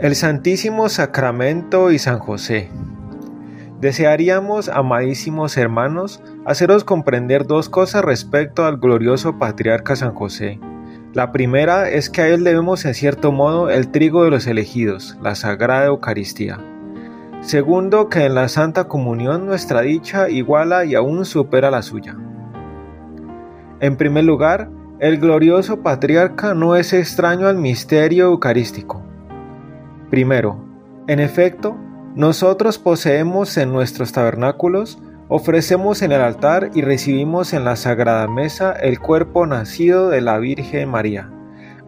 El Santísimo Sacramento y San José. Desearíamos, amadísimos hermanos, haceros comprender dos cosas respecto al glorioso patriarca San José. La primera es que a él debemos en cierto modo el trigo de los elegidos, la Sagrada Eucaristía. Segundo, que en la Santa Comunión nuestra dicha iguala y aún supera la suya. En primer lugar, el glorioso patriarca no es extraño al misterio eucarístico Primero, en efecto, nosotros poseemos en nuestros tabernáculos, ofrecemos en el altar y recibimos en la sagrada mesa el cuerpo nacido de la Virgen María.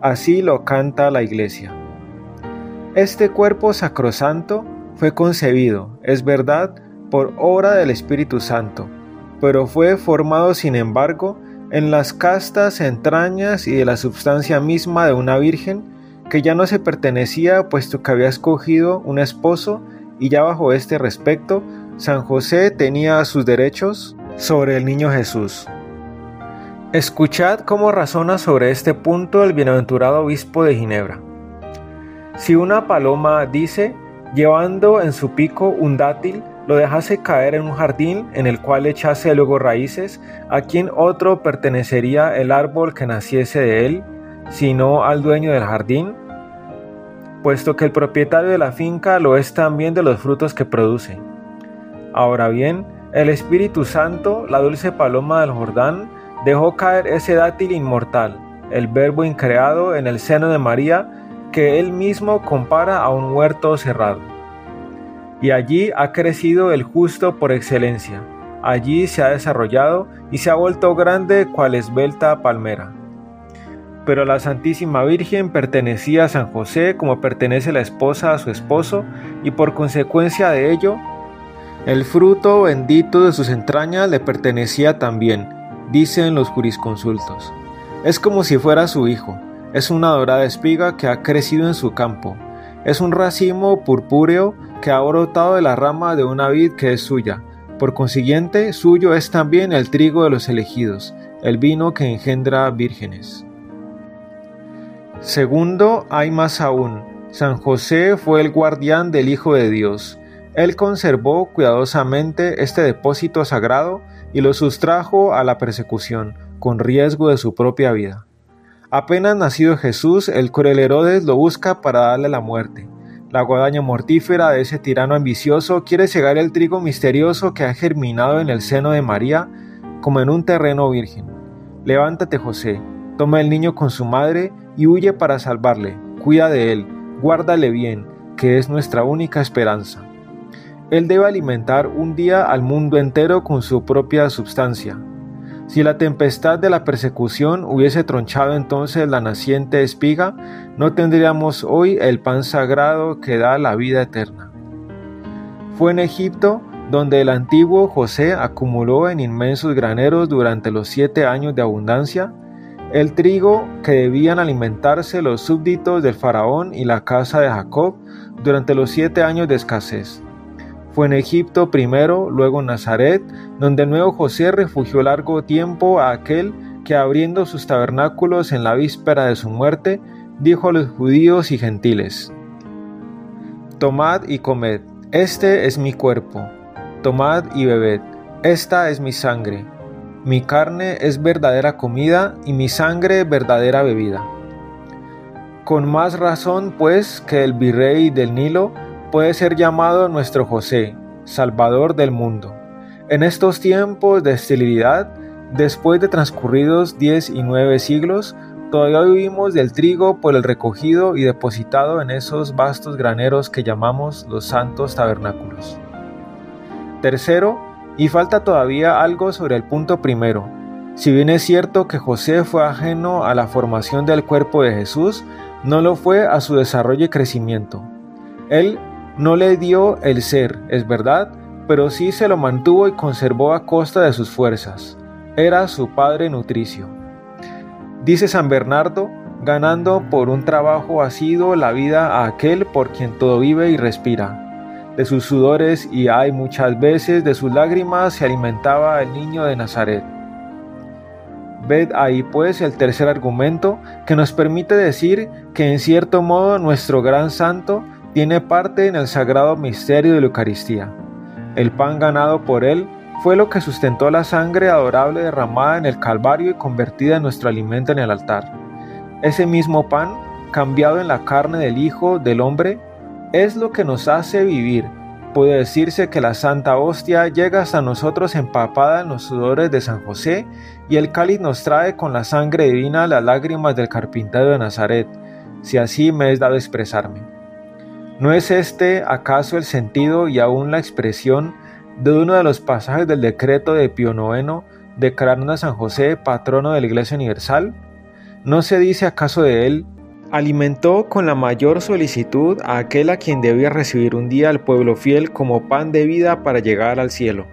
Así lo canta la Iglesia. Este cuerpo sacrosanto fue concebido, es verdad, por obra del Espíritu Santo, pero fue formado sin embargo en las castas entrañas y de la substancia misma de una virgen que ya no se pertenecía puesto que había escogido un esposo y ya bajo este respecto San José tenía sus derechos sobre el niño Jesús. Escuchad cómo razona sobre este punto el bienaventurado obispo de Ginebra. Si una paloma dice, llevando en su pico un dátil, lo dejase caer en un jardín en el cual echase luego raíces, ¿a quién otro pertenecería el árbol que naciese de él, sino al dueño del jardín? Puesto que el propietario de la finca lo es también de los frutos que produce. Ahora bien, el Espíritu Santo, la dulce paloma del Jordán, dejó caer ese dátil inmortal, el verbo increado en el seno de María, que él mismo compara a un huerto cerrado. Y allí ha crecido el justo por excelencia, allí se ha desarrollado y se ha vuelto grande cual esbelta palmera pero la Santísima Virgen pertenecía a San José como pertenece la esposa a su esposo, y por consecuencia de ello, el fruto bendito de sus entrañas le pertenecía también, dicen los jurisconsultos. Es como si fuera su hijo, es una dorada espiga que ha crecido en su campo, es un racimo purpúreo que ha brotado de la rama de una vid que es suya. Por consiguiente, suyo es también el trigo de los elegidos, el vino que engendra vírgenes. Segundo, hay más aún. San José fue el guardián del Hijo de Dios. Él conservó cuidadosamente este depósito sagrado y lo sustrajo a la persecución, con riesgo de su propia vida. Apenas nacido Jesús, el cruel Herodes lo busca para darle la muerte. La guadaña mortífera de ese tirano ambicioso quiere cegar el trigo misterioso que ha germinado en el seno de María como en un terreno virgen. Levántate, José, toma el niño con su madre y huye para salvarle, cuida de él, guárdale bien, que es nuestra única esperanza. Él debe alimentar un día al mundo entero con su propia substancia. Si la tempestad de la persecución hubiese tronchado entonces la naciente espiga, no tendríamos hoy el pan sagrado que da la vida eterna. Fue en Egipto donde el antiguo José acumuló en inmensos graneros durante los siete años de abundancia el trigo que debían alimentarse los súbditos del faraón y la casa de Jacob durante los siete años de escasez. Fue en Egipto primero, luego en Nazaret, donde el nuevo José refugió largo tiempo a aquel que abriendo sus tabernáculos en la víspera de su muerte, dijo a los judíos y gentiles, Tomad y comed, este es mi cuerpo, tomad y bebed, esta es mi sangre mi carne es verdadera comida y mi sangre verdadera bebida. Con más razón, pues, que el virrey del Nilo puede ser llamado nuestro José, Salvador del mundo. En estos tiempos de esterilidad, después de transcurridos diez y nueve siglos, todavía vivimos del trigo por el recogido y depositado en esos vastos graneros que llamamos los santos tabernáculos. Tercero, y falta todavía algo sobre el punto primero. Si bien es cierto que José fue ajeno a la formación del cuerpo de Jesús, no lo fue a su desarrollo y crecimiento. Él no le dio el ser, es verdad, pero sí se lo mantuvo y conservó a costa de sus fuerzas. Era su padre nutricio. Dice San Bernardo, ganando por un trabajo asiduo la vida a aquel por quien todo vive y respira de sus sudores y hay muchas veces de sus lágrimas se alimentaba el niño de Nazaret. Ved ahí pues el tercer argumento que nos permite decir que en cierto modo nuestro gran santo tiene parte en el sagrado misterio de la Eucaristía. El pan ganado por Él fue lo que sustentó la sangre adorable derramada en el Calvario y convertida en nuestro alimento en el altar. Ese mismo pan, cambiado en la carne del Hijo del Hombre, es lo que nos hace vivir. Puede decirse que la Santa Hostia llega hasta nosotros empapada en los sudores de San José y el cáliz nos trae con la sangre divina las lágrimas del carpintero de Nazaret, si así me es dado expresarme. ¿No es este acaso el sentido y aún la expresión de uno de los pasajes del decreto de Pío IX declarando a San José patrono de la Iglesia Universal? ¿No se dice acaso de él alimentó con la mayor solicitud a aquel a quien debía recibir un día al pueblo fiel como pan de vida para llegar al cielo.